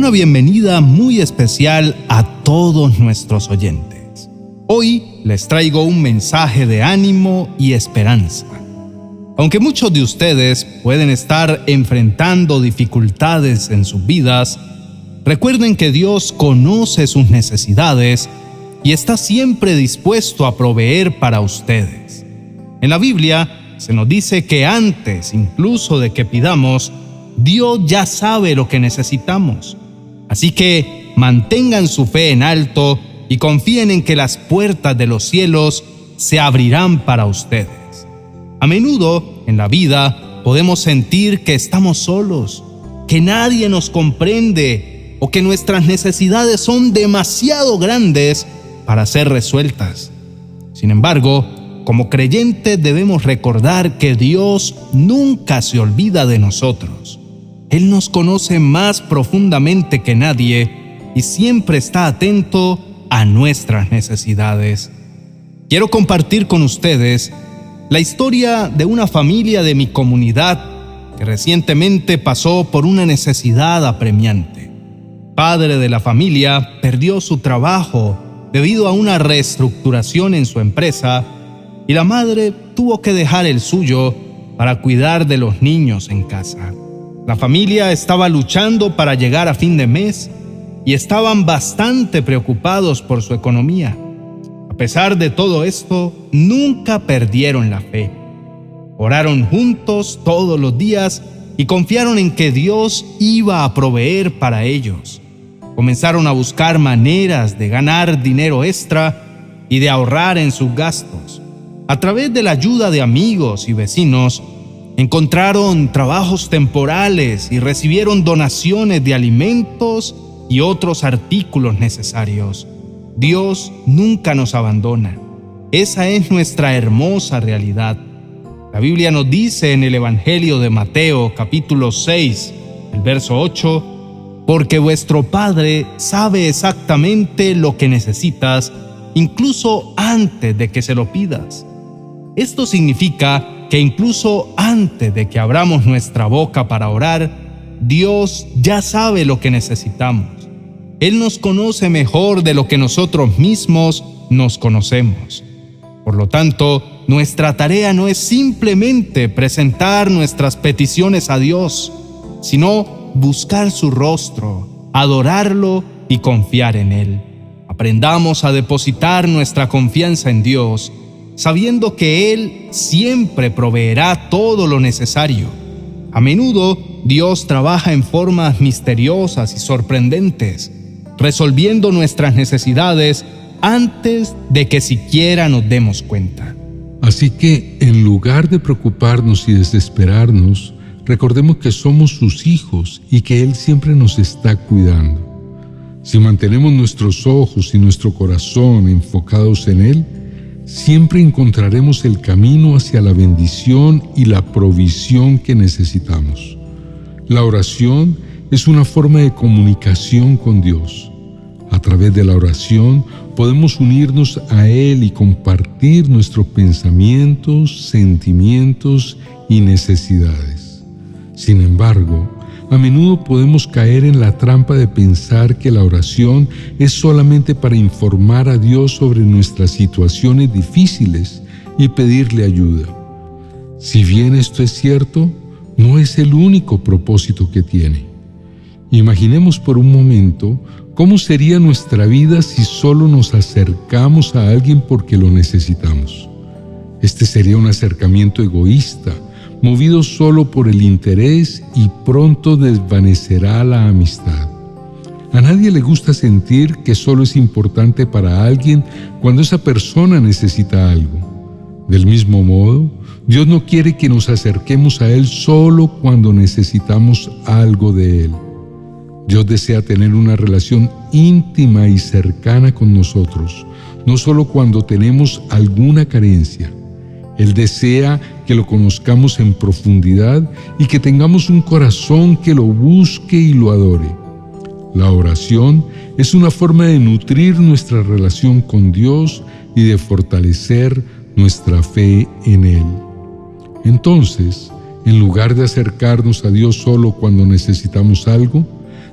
una bienvenida muy especial a todos nuestros oyentes. Hoy les traigo un mensaje de ánimo y esperanza. Aunque muchos de ustedes pueden estar enfrentando dificultades en sus vidas, recuerden que Dios conoce sus necesidades y está siempre dispuesto a proveer para ustedes. En la Biblia se nos dice que antes incluso de que pidamos, Dios ya sabe lo que necesitamos. Así que mantengan su fe en alto y confíen en que las puertas de los cielos se abrirán para ustedes. A menudo en la vida podemos sentir que estamos solos, que nadie nos comprende o que nuestras necesidades son demasiado grandes para ser resueltas. Sin embargo, como creyentes debemos recordar que Dios nunca se olvida de nosotros. Él nos conoce más profundamente que nadie y siempre está atento a nuestras necesidades. Quiero compartir con ustedes la historia de una familia de mi comunidad que recientemente pasó por una necesidad apremiante. Padre de la familia perdió su trabajo debido a una reestructuración en su empresa y la madre tuvo que dejar el suyo para cuidar de los niños en casa. La familia estaba luchando para llegar a fin de mes y estaban bastante preocupados por su economía. A pesar de todo esto, nunca perdieron la fe. Oraron juntos todos los días y confiaron en que Dios iba a proveer para ellos. Comenzaron a buscar maneras de ganar dinero extra y de ahorrar en sus gastos. A través de la ayuda de amigos y vecinos, Encontraron trabajos temporales y recibieron donaciones de alimentos y otros artículos necesarios. Dios nunca nos abandona. Esa es nuestra hermosa realidad. La Biblia nos dice en el Evangelio de Mateo capítulo 6, el verso 8, porque vuestro Padre sabe exactamente lo que necesitas, incluso antes de que se lo pidas. Esto significa que incluso antes de que abramos nuestra boca para orar, Dios ya sabe lo que necesitamos. Él nos conoce mejor de lo que nosotros mismos nos conocemos. Por lo tanto, nuestra tarea no es simplemente presentar nuestras peticiones a Dios, sino buscar su rostro, adorarlo y confiar en Él. Aprendamos a depositar nuestra confianza en Dios sabiendo que Él siempre proveerá todo lo necesario. A menudo Dios trabaja en formas misteriosas y sorprendentes, resolviendo nuestras necesidades antes de que siquiera nos demos cuenta. Así que, en lugar de preocuparnos y desesperarnos, recordemos que somos sus hijos y que Él siempre nos está cuidando. Si mantenemos nuestros ojos y nuestro corazón enfocados en Él, siempre encontraremos el camino hacia la bendición y la provisión que necesitamos. La oración es una forma de comunicación con Dios. A través de la oración podemos unirnos a Él y compartir nuestros pensamientos, sentimientos y necesidades. Sin embargo, a menudo podemos caer en la trampa de pensar que la oración es solamente para informar a Dios sobre nuestras situaciones difíciles y pedirle ayuda. Si bien esto es cierto, no es el único propósito que tiene. Imaginemos por un momento cómo sería nuestra vida si solo nos acercamos a alguien porque lo necesitamos. Este sería un acercamiento egoísta, movido solo por el interés y pronto desvanecerá la amistad. A nadie le gusta sentir que solo es importante para alguien cuando esa persona necesita algo. Del mismo modo, Dios no quiere que nos acerquemos a Él solo cuando necesitamos algo de Él. Dios desea tener una relación íntima y cercana con nosotros, no solo cuando tenemos alguna carencia. Él desea que lo conozcamos en profundidad y que tengamos un corazón que lo busque y lo adore. La oración es una forma de nutrir nuestra relación con Dios y de fortalecer nuestra fe en Él. Entonces, en lugar de acercarnos a Dios solo cuando necesitamos algo,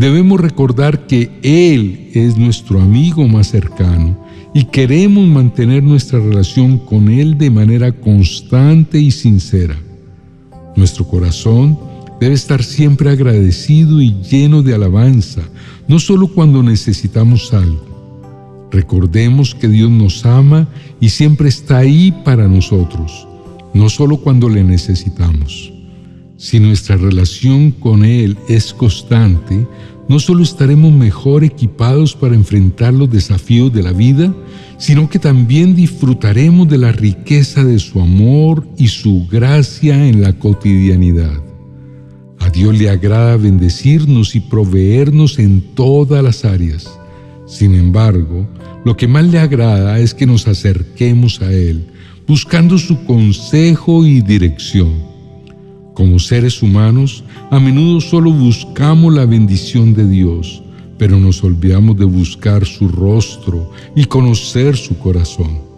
Debemos recordar que Él es nuestro amigo más cercano y queremos mantener nuestra relación con Él de manera constante y sincera. Nuestro corazón debe estar siempre agradecido y lleno de alabanza, no solo cuando necesitamos algo. Recordemos que Dios nos ama y siempre está ahí para nosotros, no solo cuando le necesitamos. Si nuestra relación con Él es constante, no solo estaremos mejor equipados para enfrentar los desafíos de la vida, sino que también disfrutaremos de la riqueza de su amor y su gracia en la cotidianidad. A Dios le agrada bendecirnos y proveernos en todas las áreas. Sin embargo, lo que más le agrada es que nos acerquemos a Él, buscando su consejo y dirección. Como seres humanos, a menudo solo buscamos la bendición de Dios, pero nos olvidamos de buscar su rostro y conocer su corazón.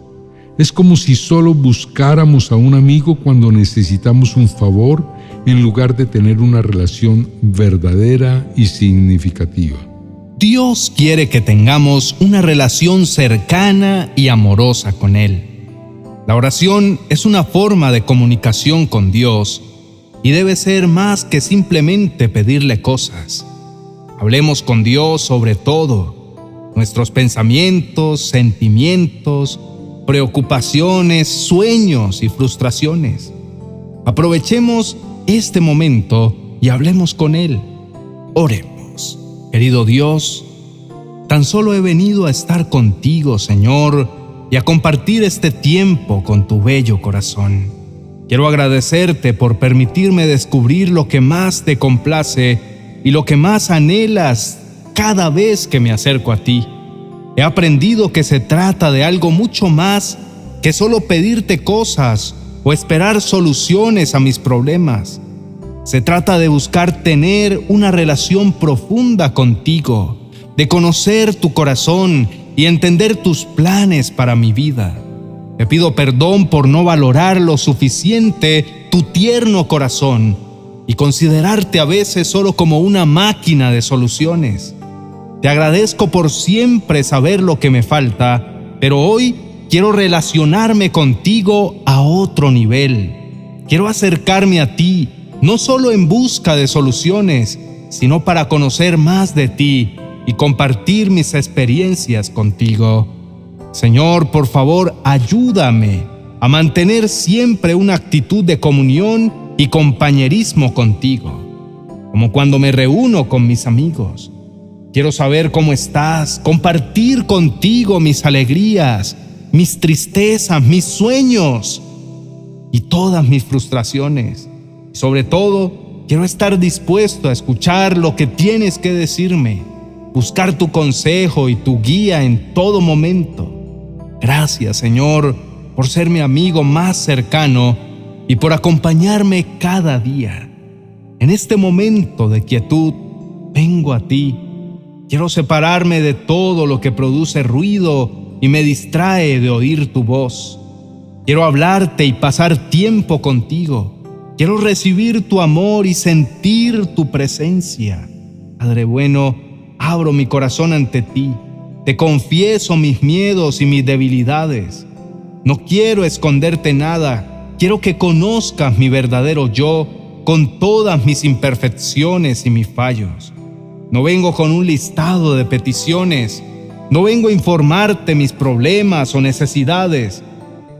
Es como si solo buscáramos a un amigo cuando necesitamos un favor en lugar de tener una relación verdadera y significativa. Dios quiere que tengamos una relación cercana y amorosa con Él. La oración es una forma de comunicación con Dios y debe ser más que simplemente pedirle cosas. Hablemos con Dios sobre todo, nuestros pensamientos, sentimientos, preocupaciones, sueños y frustraciones. Aprovechemos este momento y hablemos con Él. Oremos. Querido Dios, tan solo he venido a estar contigo, Señor, y a compartir este tiempo con tu bello corazón. Quiero agradecerte por permitirme descubrir lo que más te complace y lo que más anhelas cada vez que me acerco a ti. He aprendido que se trata de algo mucho más que solo pedirte cosas o esperar soluciones a mis problemas. Se trata de buscar tener una relación profunda contigo, de conocer tu corazón y entender tus planes para mi vida. Te pido perdón por no valorar lo suficiente tu tierno corazón y considerarte a veces solo como una máquina de soluciones. Te agradezco por siempre saber lo que me falta, pero hoy quiero relacionarme contigo a otro nivel. Quiero acercarme a ti, no solo en busca de soluciones, sino para conocer más de ti y compartir mis experiencias contigo. Señor, por favor, ayúdame a mantener siempre una actitud de comunión y compañerismo contigo, como cuando me reúno con mis amigos. Quiero saber cómo estás, compartir contigo mis alegrías, mis tristezas, mis sueños y todas mis frustraciones. Sobre todo, quiero estar dispuesto a escuchar lo que tienes que decirme, buscar tu consejo y tu guía en todo momento. Gracias, Señor, por ser mi amigo más cercano y por acompañarme cada día. En este momento de quietud, vengo a ti. Quiero separarme de todo lo que produce ruido y me distrae de oír tu voz. Quiero hablarte y pasar tiempo contigo. Quiero recibir tu amor y sentir tu presencia. Padre bueno, abro mi corazón ante ti te confieso mis miedos y mis debilidades. No quiero esconderte nada. Quiero que conozcas mi verdadero yo con todas mis imperfecciones y mis fallos. No vengo con un listado de peticiones. No vengo a informarte mis problemas o necesidades.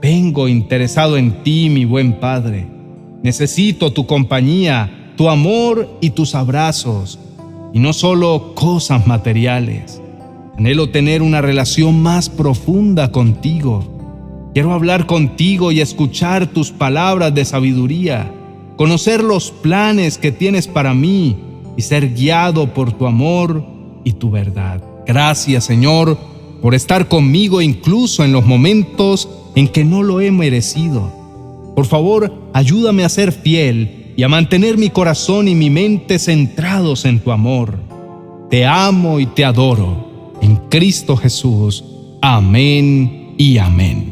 Vengo interesado en ti, mi buen Padre. Necesito tu compañía, tu amor y tus abrazos, y no solo cosas materiales. Anhelo tener una relación más profunda contigo. Quiero hablar contigo y escuchar tus palabras de sabiduría, conocer los planes que tienes para mí y ser guiado por tu amor y tu verdad. Gracias Señor por estar conmigo incluso en los momentos en que no lo he merecido. Por favor, ayúdame a ser fiel y a mantener mi corazón y mi mente centrados en tu amor. Te amo y te adoro en Cristo Jesús. Amén y amén.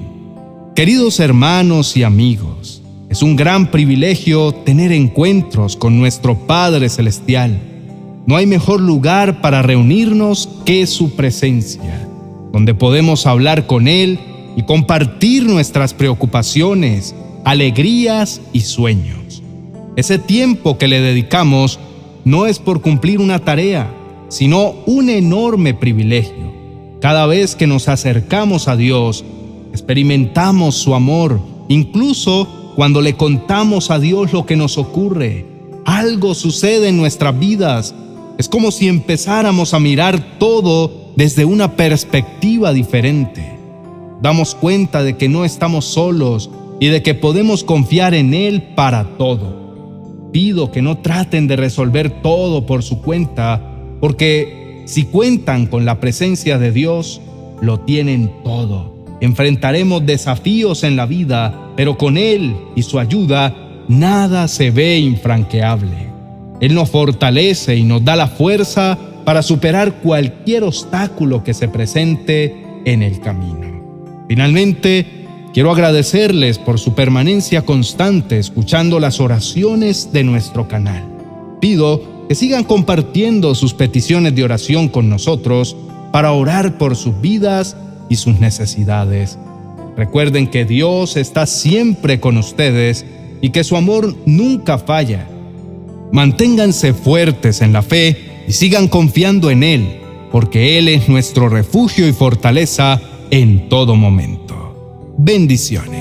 Queridos hermanos y amigos, es un gran privilegio tener encuentros con nuestro Padre Celestial. no hay mejor lugar para reunirnos que su presencia, donde podemos hablar con Él y compartir nuestras preocupaciones, alegrías y sueños. Ese tiempo que le dedicamos no es por cumplir una tarea, sino un enorme privilegio. Cada vez que nos acercamos a Dios, experimentamos su amor, incluso cuando le contamos a Dios lo que nos ocurre. Algo sucede en nuestras vidas. Es como si empezáramos a mirar todo desde una perspectiva diferente. Damos cuenta de que no estamos solos y de que podemos confiar en Él para todo. Pido que no traten de resolver todo por su cuenta, porque si cuentan con la presencia de Dios, lo tienen todo. Enfrentaremos desafíos en la vida, pero con Él y su ayuda, nada se ve infranqueable. Él nos fortalece y nos da la fuerza para superar cualquier obstáculo que se presente en el camino. Finalmente, quiero agradecerles por su permanencia constante escuchando las oraciones de nuestro canal. Pido que sigan compartiendo sus peticiones de oración con nosotros para orar por sus vidas y sus necesidades. Recuerden que Dios está siempre con ustedes y que su amor nunca falla. Manténganse fuertes en la fe y sigan confiando en Él, porque Él es nuestro refugio y fortaleza en todo momento. Bendiciones.